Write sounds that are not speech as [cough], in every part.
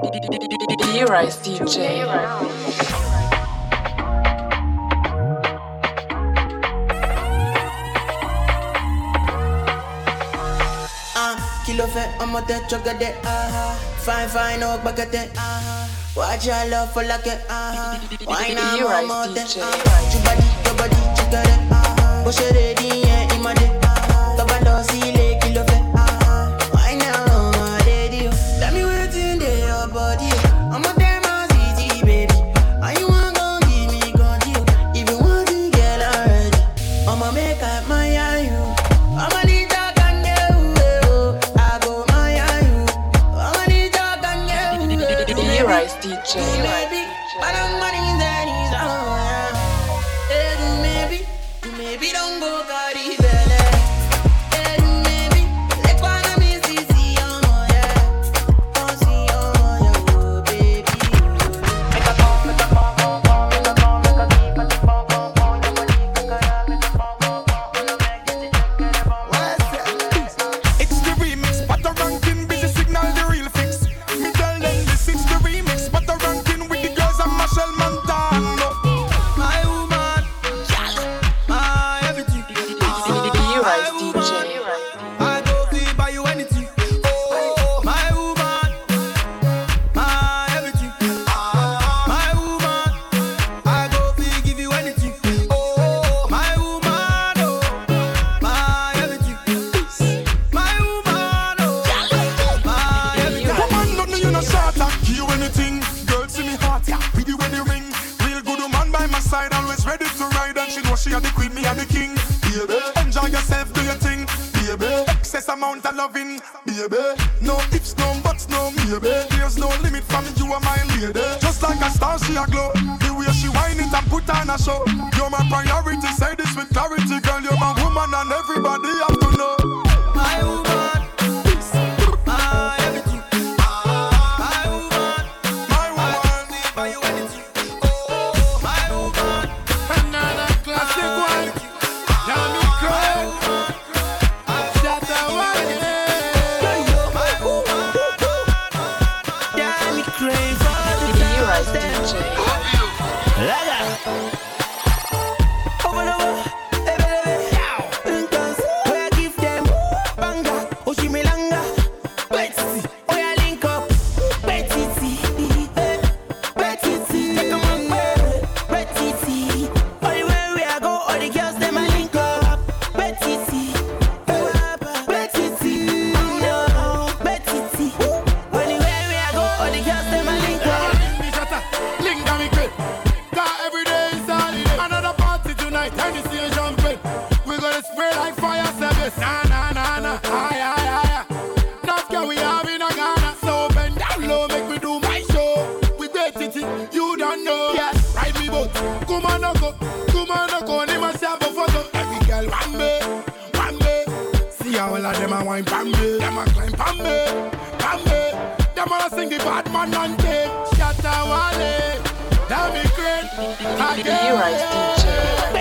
D-Rice DJ. Ah, kilo fe omote chogade aha. Fine fine og bagate aha. Watch your love for like [laughs] it aha. Why not omote aha. Chubadi, chubadi, chogade aha. Boshere di ye imade. the them a Another party tonight, and you see a jumping. We gonna spray like fire service. Nah nah nah nah, aye aye aye. Enough can we have in Ghana. So bend down low, make me do my show. We great titty, you don't know. Ride me boat. Come on, come on, no go. A photo. Every girl one day, one day. See all of them a wine pam them a climb pam them all sing the bad man and take Shatta Wale. That'll be great. Again. DJ.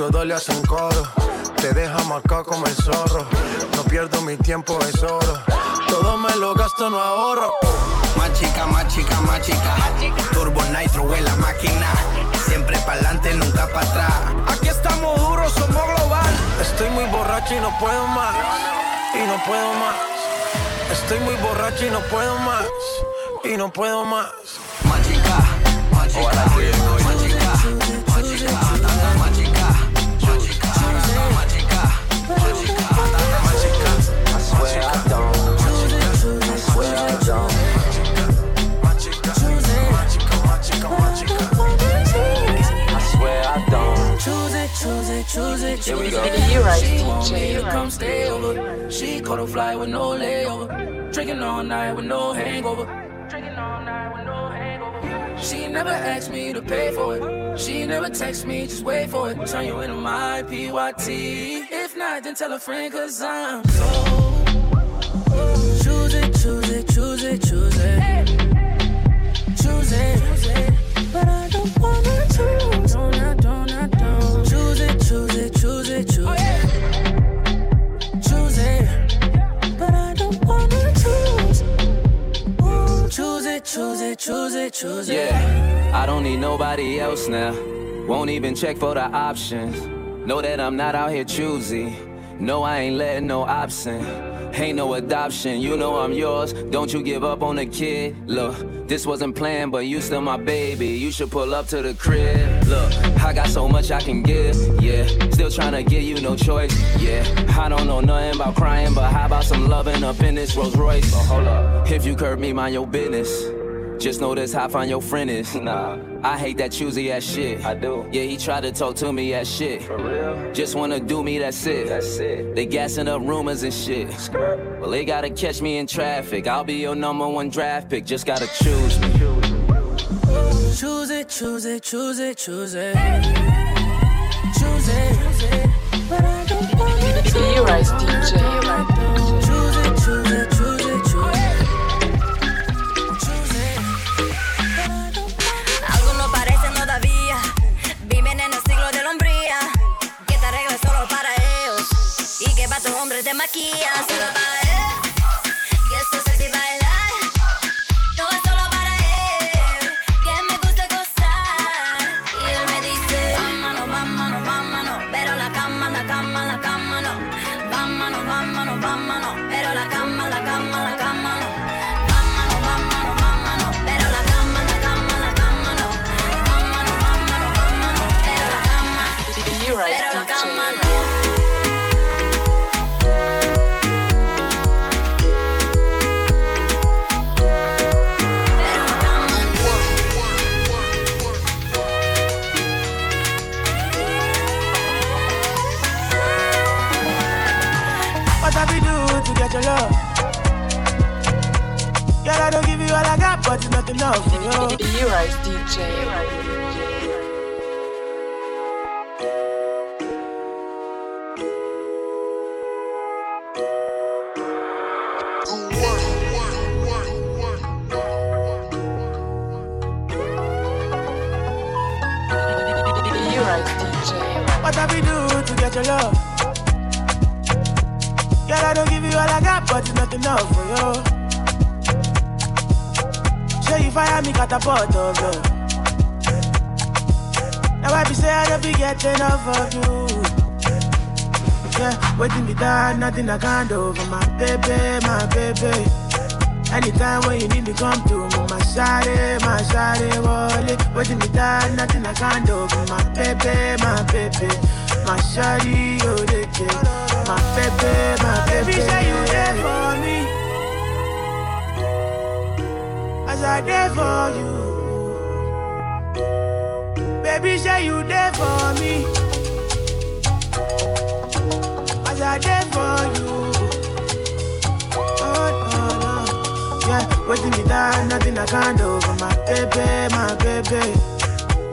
Todo le hacen coro. Te deja marcado como el zorro. No pierdo mi tiempo, es oro. Todo me lo gasto, no ahorro. Más chica, más chica, más chica. Turbo Nitro en la máquina. Siempre pa'lante, nunca para atrás. Aquí estamos duros, somos global. Estoy muy borracho y no puedo más. Y no puedo más. Estoy muy borracho y no puedo más. Y no puedo más. Más chica, más chica. Más chica, más chica. Choose we go. it. You right, She want me to come stay over. She caught a flight with no layover. Drinking all night with no hangover. Drinking all night with no hangover. She never asked me to pay for it. She never text me, just wait for it. Turn you into my PYT. If not, then tell a friend, cause I'm so. Choose it, choose it. Yeah, I don't need nobody else now. Won't even check for the options. Know that I'm not out here choosy. No, I ain't letting no option. Ain't no adoption, you know I'm yours. Don't you give up on the kid. Look, this wasn't planned, but you still my baby. You should pull up to the crib. Look, I got so much I can give. Yeah, still trying to give you no choice. Yeah, I don't know nothing about crying, but how about some loving up in this Rolls Royce? But hold up, if you curb me, mind your business. Just know this how fine your friend is. Nah, I hate that choosy ass shit. I do. Yeah, he tried to talk to me as shit. For real? Just wanna do me, that's it. That's it. They gassing up rumors and shit. Well, they gotta catch me in traffic. I'll be your number one draft pick. Just gotta choose me. Choose it, choose it, choose it, choose it. Choose it. But I don't wanna choose. You DJ. Hombre te maquillas enough for you. [laughs] You right, DJ. You right, DJ. What have we do to get your love? Girl, I don't give you all I got, but it's not enough for you. Sure you fire me, catapult of love. Now I be say I don't be get enough of you. Yeah, waiting me down, nothing I can't do for my baby, my baby. Anytime when you need me, come to me, my shawty, my shawty, wallet. Waiting me down, nothing I can't do for my baby, my baby. My shawty, oh, they. My baby, my baby. Baby, say you there for me. I there for you. Baby, say you there for me. As I there for you. Oh, no, no. Yeah, waiting me down, nothing I can't do for my baby, my baby.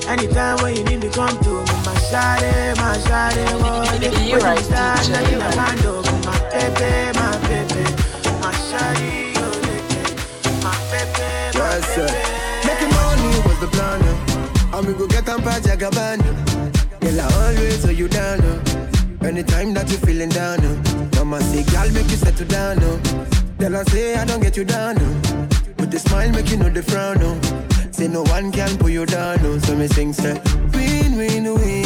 Anytime when you need me, come to me, my shawty, my shawty, wallet. You right, down, nothing I can't do for my baby, my baby. My shawty, baby. Making money was the plan. uh. And we go get on Pajagabana. Girl, I always hold you down. uh. Anytime that you feeling down. uh. Mama say, girl, make you settle down. uh. Then I say, I don't get you down. uh. With the smile, make you know the frown. uh. Say, no one can pull you down. uh. So me sing, say, win, win. Win,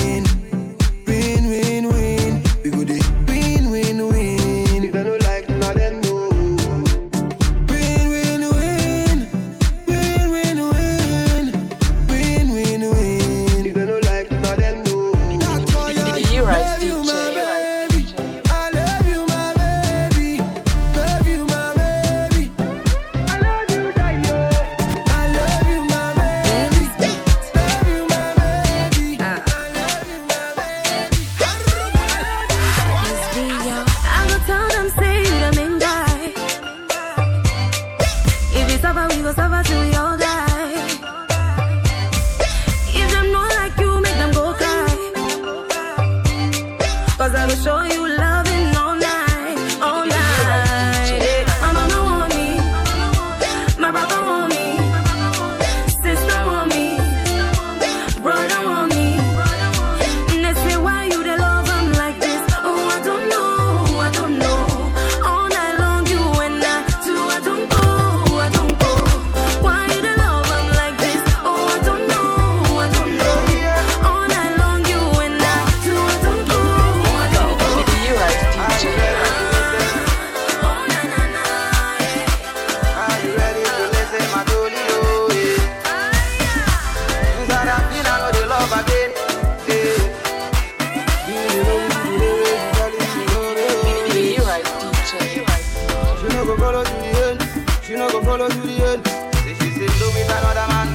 She no go follow to the end. Say she say do with another man.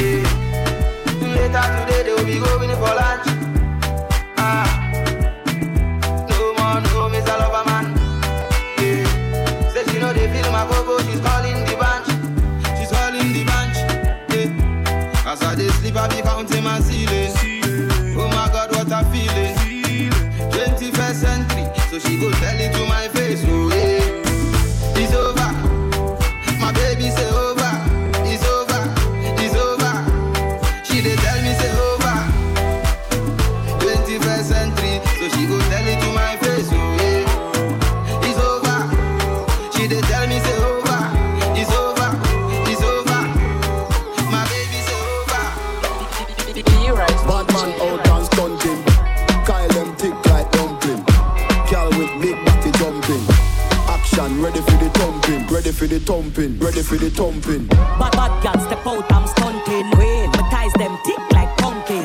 Yeah. Later today they will be going for lunch. Ah. No more, no miss lover man. Yeah. She know they feel my go She's calling the bunch. She's calling the bunch. Yeah. As I dey sleep, I be counting my ceiling. The thumping. Ready for the thumping. Bad bad girl step out, I'm stunting. Wait, my ties them thick like pumpkin.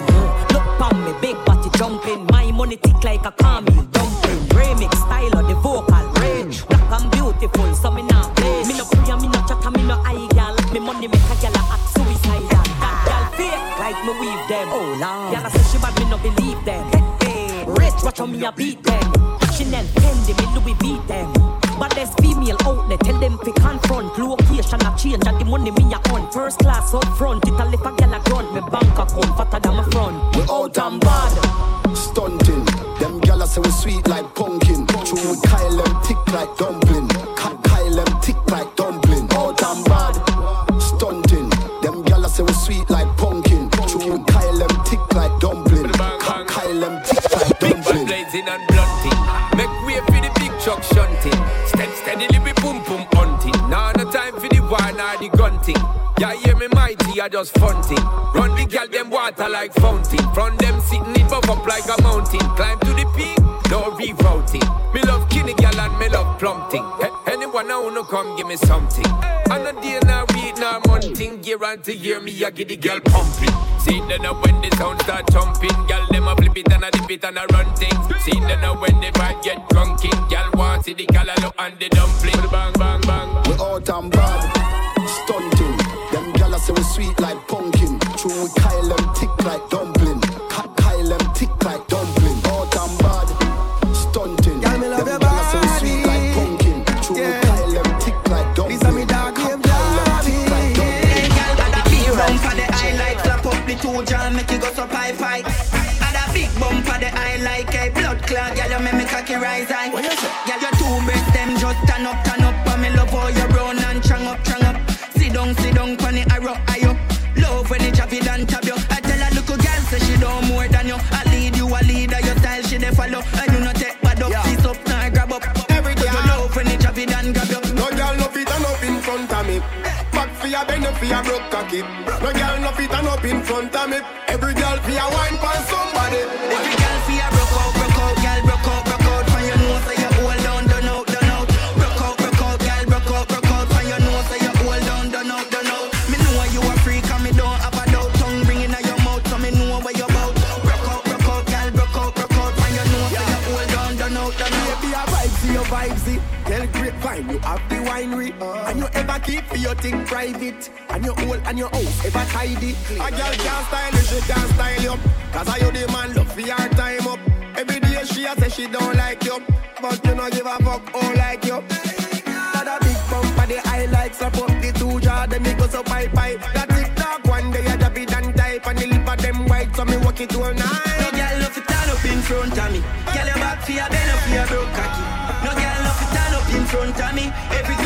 Look pon me, big body jumping. My money thick like a caramel dumpling. Remix style of the vocal range. Black and beautiful, so me not play. Me no pray, me no chat, me no eye girl. Me money make a girl act suicidal. That girl fake like me weave them. Oh lord, girl I say she bad, me no believe them. Hey, hey. Rich, watch how me a beat them. Chanel, Fendi, me Louis beat them. Confront. Location a change and the money me a on. First class up front, just funting. Run the gal them water like fountain. From them sitting it buff up like a mountain. Climb to the peak, no rerouting. Me love kinny gal and me love plumping. He- anyone now wanna come give me something. And a day now week now on to year me I get the girl pumping. See then now when the sound start jumping, gal them a flip it and a dip it and a run things. See then now when the vibe get drunken, gal want see the callaloo and the dumpling. Bang bang bang. We all and bad, and tap you. I tell a little girl say she don't more than you. I lead you, I lead her, your style she dey follow. And you not take bad up, sit up, now grab up. Every You girl. love when it it and grab you. No girl no fit and up in front of me. Back for your bend for your broke cocky. No girl no fit and up in front of me. Every girl for your wine for somebody. Your thing private, and your whole and your house ever tidy. A girl can't style you, she can't style you, cause I you the man love for your time up. Every day she a say she don't like you, but you no give a fuck all like you. Got a big bump for the highlights, up up the two jaw, then me go so pipe pipe. That tick tock one day I drop it and type, and the lip of them white, so me walk it all night. No girl love to turn up in front of me. Girl your back for your bend up for your broke cocky. No girl love to turn up in front of me. Every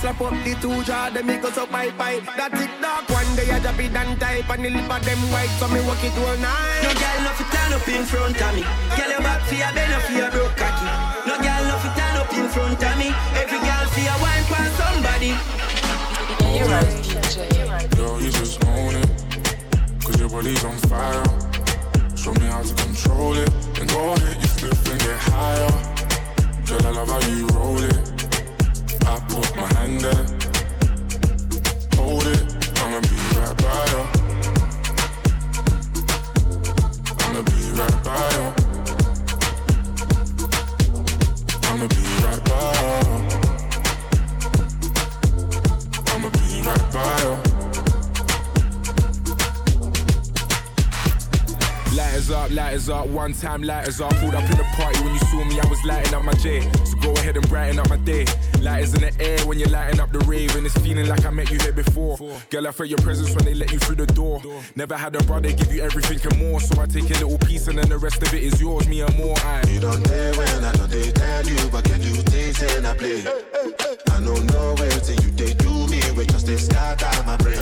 the highlights, slap up the two jaw, then me go so pipe pipe. That tick tock one day I drop it and type, and the lip of them white, so me walk it all night. No girl no fi turn up in front of me. Girl your back fi a bend up for your broke cocky. No girl no fi turn up in front of me. Every girl fi a wine for somebody. Euros DJ. Yo, you just own it. Cause your body's on fire. Show me how to control it. And go ahead, you flip and get higher. Girl, I love how you roll it. I put my hand there. Hold it. I'ma be right by you. I'ma be right by you. I'ma be right by you. I'ma be right by you. Lighters up, lighters up, one time lighters up. Pulled up in the party when you saw me, I was lighting up my J. So go ahead and brighten up my day. Lighters in the air when you're lighting up the rave, and it's feeling like I met you here before. Girl, I felt your presence when they let you through the door. Never had a brother give you everything and more, so I take a little piece and then the rest of it is yours, me and more. I. You don't dare when I know they tell you, but can you things and I play? I don't know where till you they do me, we just they out my brain.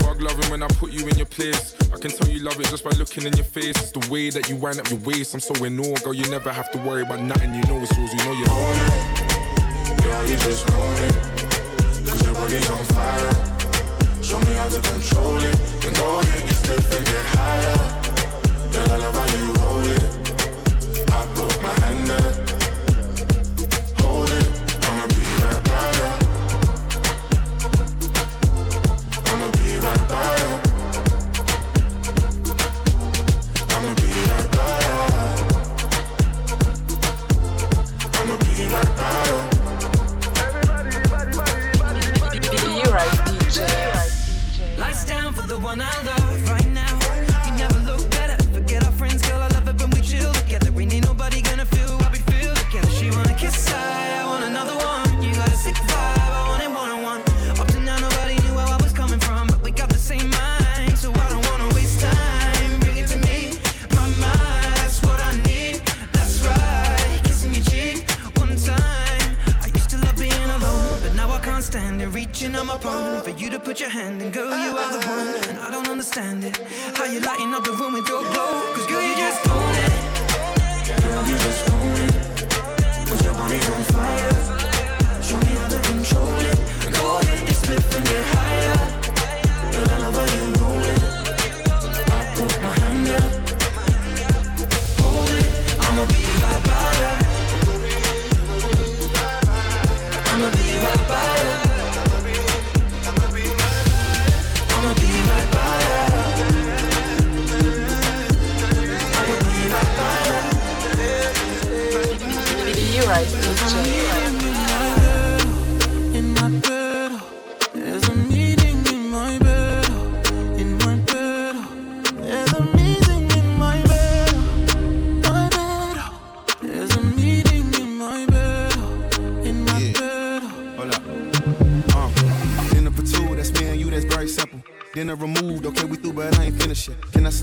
Fuck loving when I put you in your place. I can tell you love it just by looking in your face. It's the way that you wind up your waist. I'm so in awe, girl. You never have to worry about nothing. You know it's yours. You know you own it. Girl, you just own it. Cause your body's on fire. Show me how to control it. Then go ahead, you flip and get higher.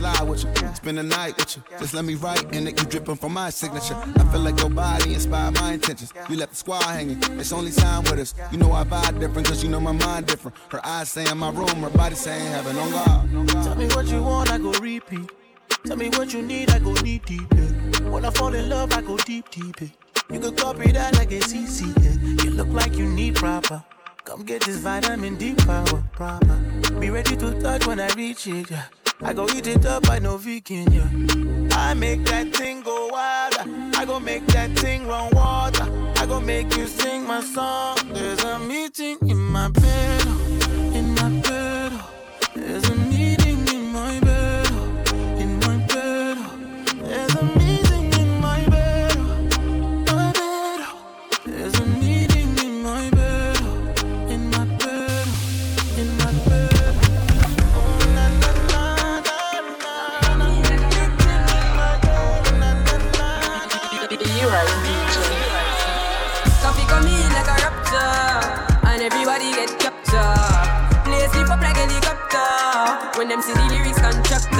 Slide with you? Spend the night with you. Just let me write and it, you dripping from my signature. I feel like your body inspired my intentions. You left the squad hanging, it's only time with us. You know I vibe different, cause you know my mind different. Her eyes saying my room, her body saying heaven on God. Tell me what you want, I go repeat. Tell me what you need, I go deep, deep. Yeah. When I fall in love, I go deep, deep. Yeah. You can copy that like it's easy. Yeah. You look like you need proper. Come get this vitamin D power, proper. Be ready to touch when I reach it. Yeah. I go eat it up, I know vegan. Yeah. I make that thing go wilder. I go make that thing run water. I go make you sing my song. There's a meeting in my bed, when them see the lyrics constructor.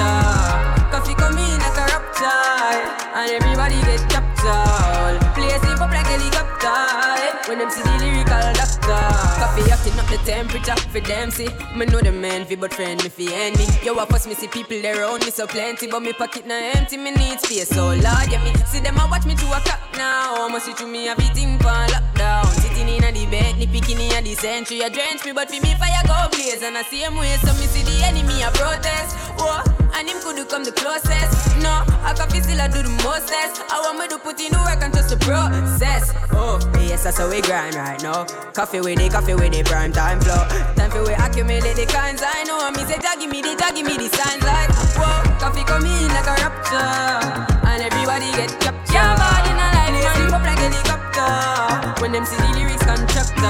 Koffee come in like a raptor, and everybody get captured. Play sleep up like helicopter when them see the lyrical doctor. Koffee acting up the temperature for them see. Me know the man fi but friend me fi enemy. Yo, I first me see people there around me so plenty, but me pocket na empty. Me need space, so Lord, yeah me see them a watch me to a clock now. Must see through me everything for lockdown. Sitting in a the bed, ni picking in the century. A drench me, but fi me fire go blaze. And I see him way, so me see the enemy a protest. Whoa, and him could come the closest. No, I can feel still I do the mostest. I want me to put in the work and trust the process. Oh, yes, that's how we grind right now. Koffee with the Koffee with the prime time flow. Time for we accumulate the kinds I know. Me say, give me the, give me the signs like, whoa, Koffee come in like a rapture. And everybody get captured. Yeah, body in a line, sleep up like helicopter. When them see the lyrics constructor.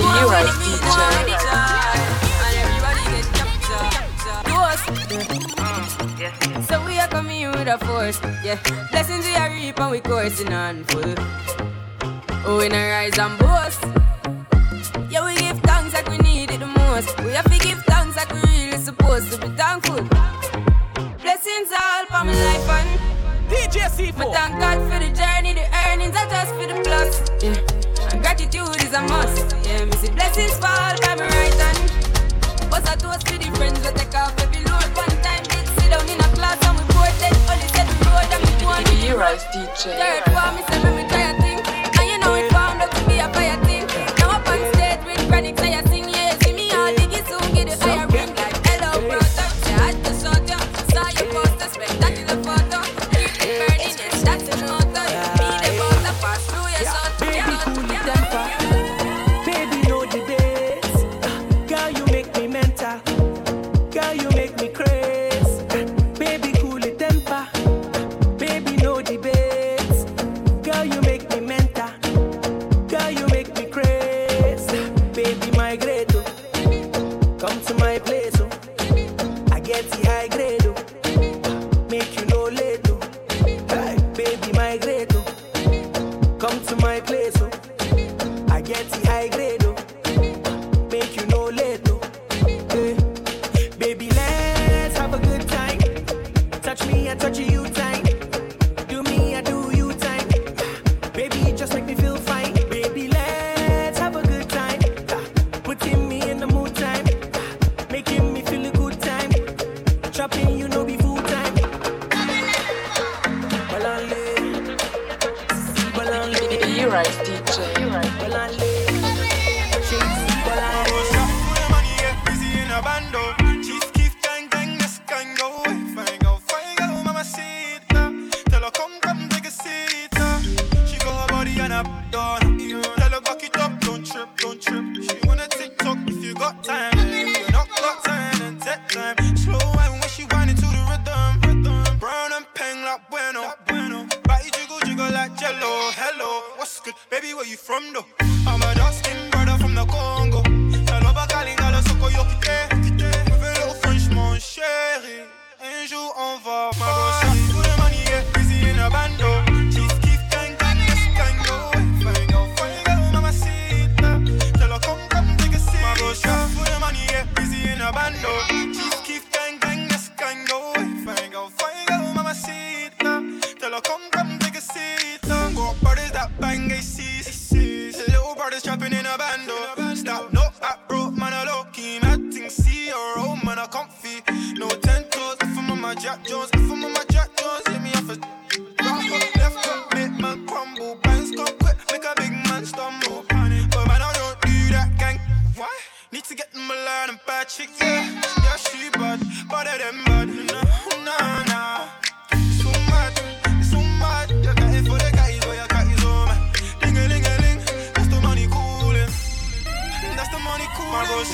You right, DJ. A force, yeah. Blessings we are reap and we coursing on full. Oh, we not rise and boast. Yeah, we give thanks like we need it the most. We have to give thanks like we really supposed to be thankful. Blessings all for my life and DJ C4. Me thank God for the journey, the earnings are just for the plus. Yeah. And gratitude is a must. Yeah, me see blessings fall Third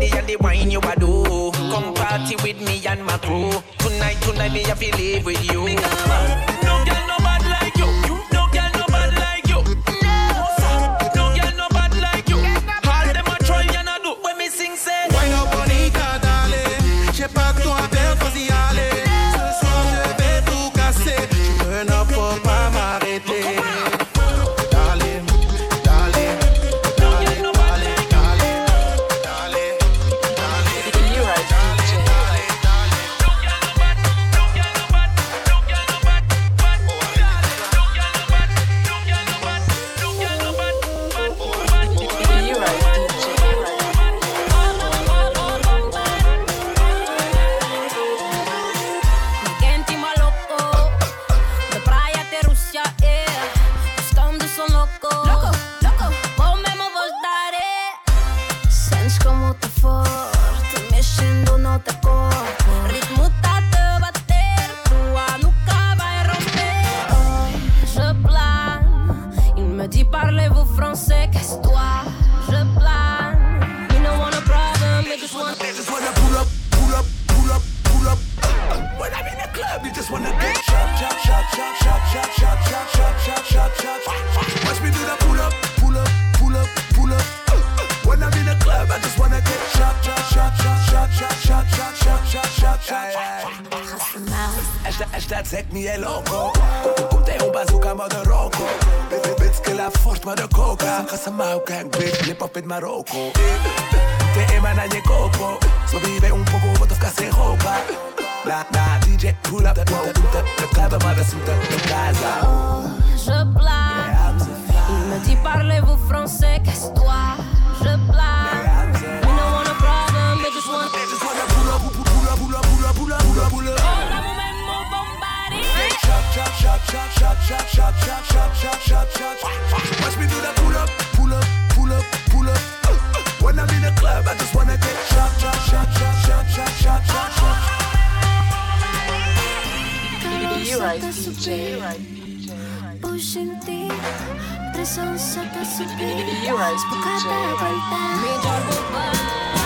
body and the wine you a do. Come party with me and my crew. Tonight, tonight me a feel live with you. este tek mi el loco un bazooka la coca gang bitch, Te coco Sobrevive un poco, DJ, pull up the club, the club, the the casa. Je blâme. Il me dit parlez-vous français, casse-toi. Je blâme. We don't want a problem, they just want. They just want a. shot, shot, shot, shot, shot, shot, shot, shot, shot, shot. Watch me do that pull up, pull up, pull up, pull up. When I'm in the club, I just wanna get shot, shot, shot, shot, shot, shot, shot, shot, shot. You're DJ. You're DJ. Pushing deep, pressão só pra subir. You're right, DJ. Major Bobal.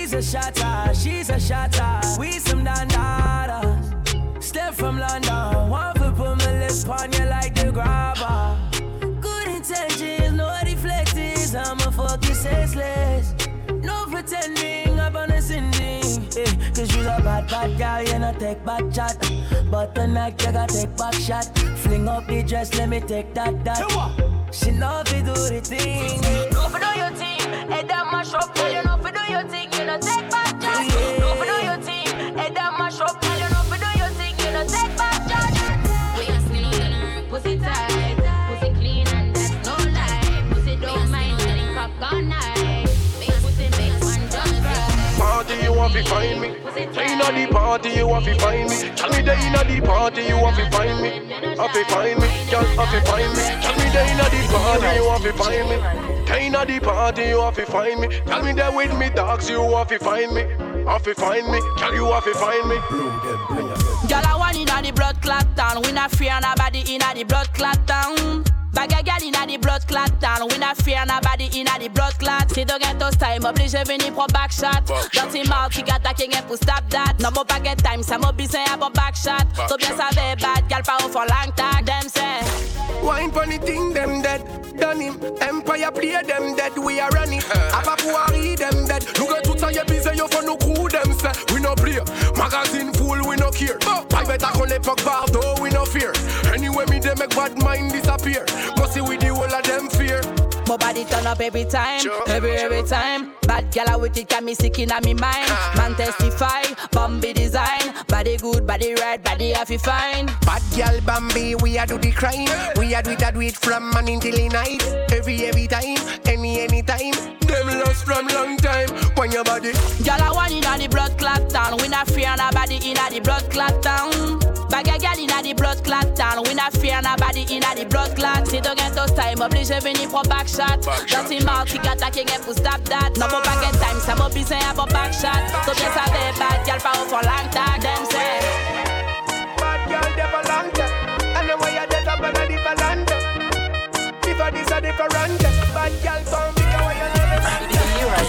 Me's a shotter, she's a shotter. We some dandadas. Step from London, one foot put my lips on you like the grabber. Good intentions, no deflectors. I'm a fucking senseless. No pretending up on a sending. Eh, Cause you're a bad, bad girl, you know take back chat. But tonight you gotta take back shot. Fling up the dress, let me take that, that. She know fi do the thing. No fi do your thing, head down mash up. Girl, you know fi do your thing, you know take back charge. No fi do your thing, head down mash up. Girl, you know fi do your thing, you know take back want to find me. Inna the party you want to find me. Tell me the inna the party you want to find me. Have to find me, girl, have to find me. Tell me the inna the party you want to find me. The inna the party you want to find me. Tell me that with me dogs you want to find me. Have to find me, girl, you have to find me. Girl, I want inna the blood clot town. We not fear nobody inna the blood clot town. Bag a gal inna the blood clot town. We not fear nobody inna the blood clot. Si tu ghetto time, obligé venir pour back shot. Dirty mouth qui attaque rien pour stop that. No more baguette time, ça m'a besoin à bon back shot. So bien savait bad, gal pas au for long tag. Them say. Wine funny thing, them dead. Done him. Empire play them dead. We are running. Apa pouari them dead. Look at tout ça, y'a busy, yo for no crew them say. We no play. Magazine full, we no care. Private a qu'on l'époque Bardo, we no fear. Anyway, me they make bad mind disappear. Must see we the whole of them fear. My body turn up every time, every every time. Bad gal with it got me sick in me mind. Man testify, Bambi design. Body good, body right, body happy fine. Bad girl Bambi, we a do the crime. We a do it, a do it from morning till night. Every every time, any any time. Them lost from long time. When your body, Gal a one inna the blood clot town. We not fear nobody inna the blood clot town. Bag a gal inna the blood clot town. We not fear nobody inna the blood clot. Si tu get those time, obligé venir pour back shot. Dirty mouth qui attaque rien pour stop that. No go back time. Some of say have a back shot. So just a day bad girl for for long time. Them say. Bad girl never long time. And then when you're dead up and a different. If I this a different. Bad girl come bigger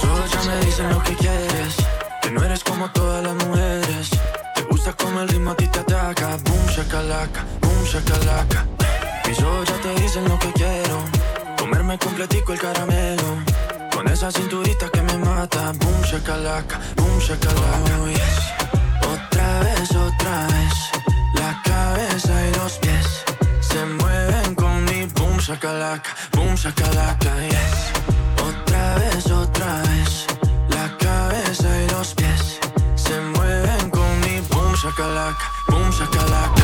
ojos ya me dicen lo que quieres. Que no eres como todas las mujeres. Te gusta como el ritmo a ti te ataca. Boom shakalaka, boom shakalaka. Mis ojos ya te dicen lo que quiero. Comerme completico el caramelo con esa cinturita que me mata. Boom, shakalaka, boom, shakalaka. Oh, yes. Otra vez, otra vez. La cabeza y los pies se mueven con mi boom, shakalaka, boom, shakalaka, yes. Otra vez, otra vez. La cabeza y los pies se mueven con mi boom, shakalaka, boom, shakalaka,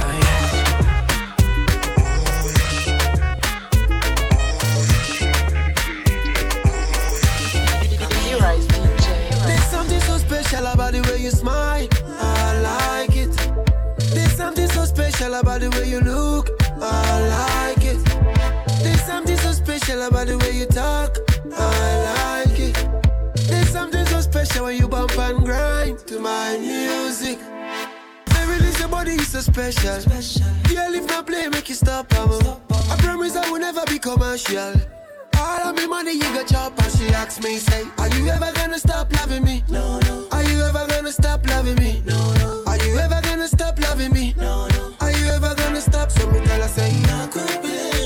body, is so special. Girl, if not play, make you stop. I'm I promise I will never be commercial. All of me money you got chop and she asks me, say, Are you ever gonna stop loving me? No, no. Are you ever gonna stop loving me? No, no. Are you ever gonna stop loving me? No, no. Are you ever gonna stop? So me tell her, say, Nakupenda, nakupenda,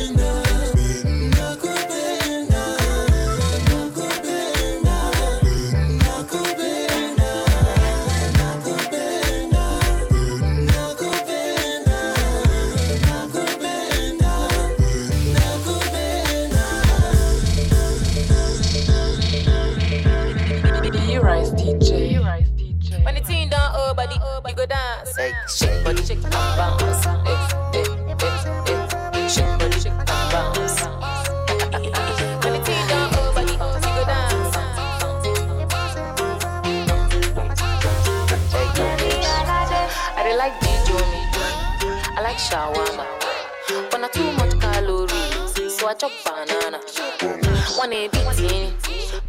I chop banana. One beating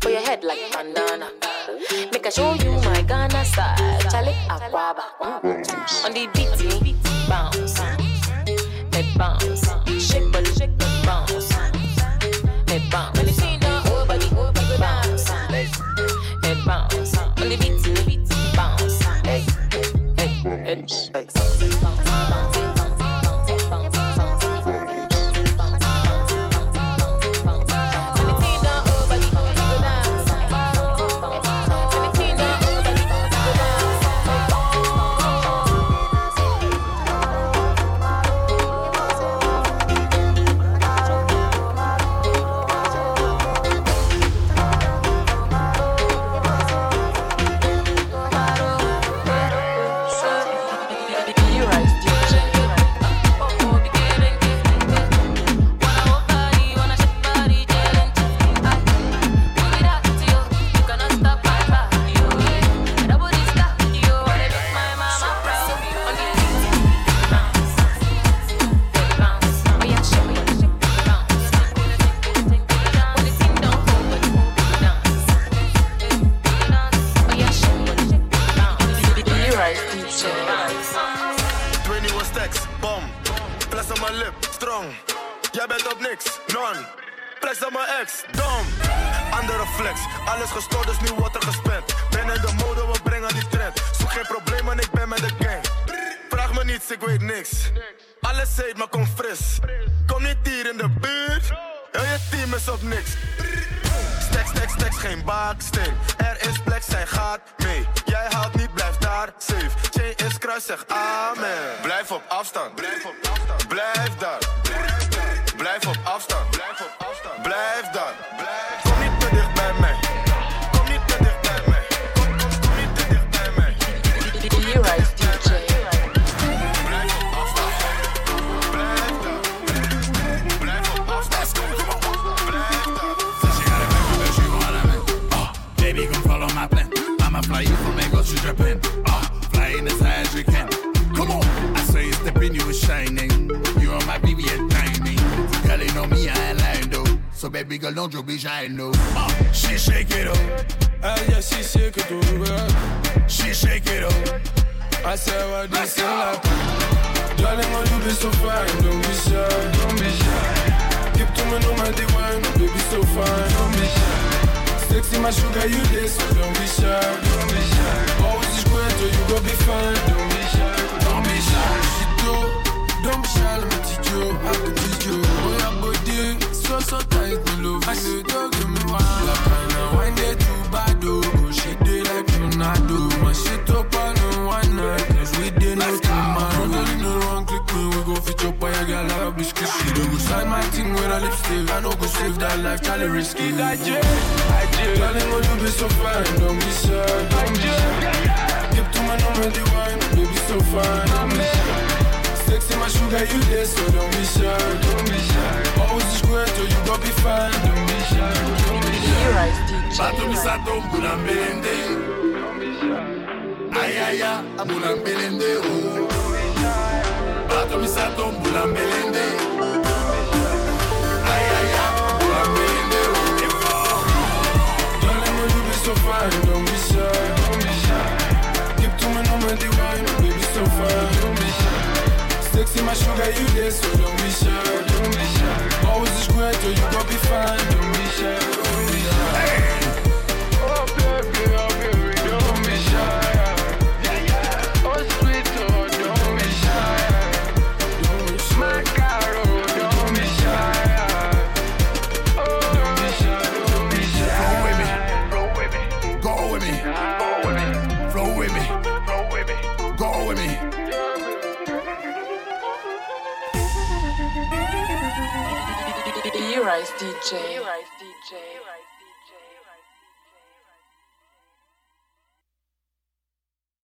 for your head like bandana. Make I show you my Ghana style. Charlie Aquaba. On the beat, bounce. Head bounce. Shake body, shake body, bounce. Head bounce. When you see down, oh body, bounce. Head bounce. On the beat, bounce. Hey, hey, head, E-Rise Alles gestort, dus nu wordt er gespend. Ben in de mode, we brengen die trend. Zoek geen probleem, en ik ben met de gang. Vraag me niets, ik weet niks. Alles heet, maar kom fris. Kom niet hier in de buurt. Heel je team is op niks. Stacks, stacks, stacks, geen baaksteen. Er is plek, zij gaat mee. Jij haalt niet, blijf daar safe. Chain is kruis, zeg amen. Blijf op afstand, blijf op afstand. Blijf daar. Blijf op afstand, blijf op afstand. Blijf daar. baby girl, don't you be shy, no. Uh, she shake it up. Uh, yeah, she shake it up. She shake it up. I said, what this is like. Darling, why you be so fine? Don't be shy, don't be shy. Give to me no matter wine, baby, so fine, don't be shy. Sexy, my sugar, you this, so don't be shy, don't be shy. Always is great, so you gon' be fine, don't be shy, don't be shy. She do, don't be shy, let me teach you, I can teach you so tight, me love I see dog, give me one lap and too bad, oh Go shit it like you not do. My shit up on the one night Cause we did no tomorrow Don't in the wrong click me, we go fit your boy I got a lot of biscuits. She don't go sign my thing with a lipstick. I know go save that life, Charlie risky. I did, I did Darling, oh you be so fine, don't be sad Don't be sad. Give to my number the wine, baby so fine I'm Sexy, my sugar, you there, so don't be shy, don't be shy. Always is great, so you gon' be fine. Don't be shy, don't be shy. Bato misato mbula mbelende Ayaya mbula mbelende oh. Bato misato mbula mbelende Ayaya mbula mbelende oh. Darling, will you be so fine? Don't be Sexy, my sugar, you there, so don't be shy, don't be shy. Always is great, so you gon' be fine. Don't be shy. DJ.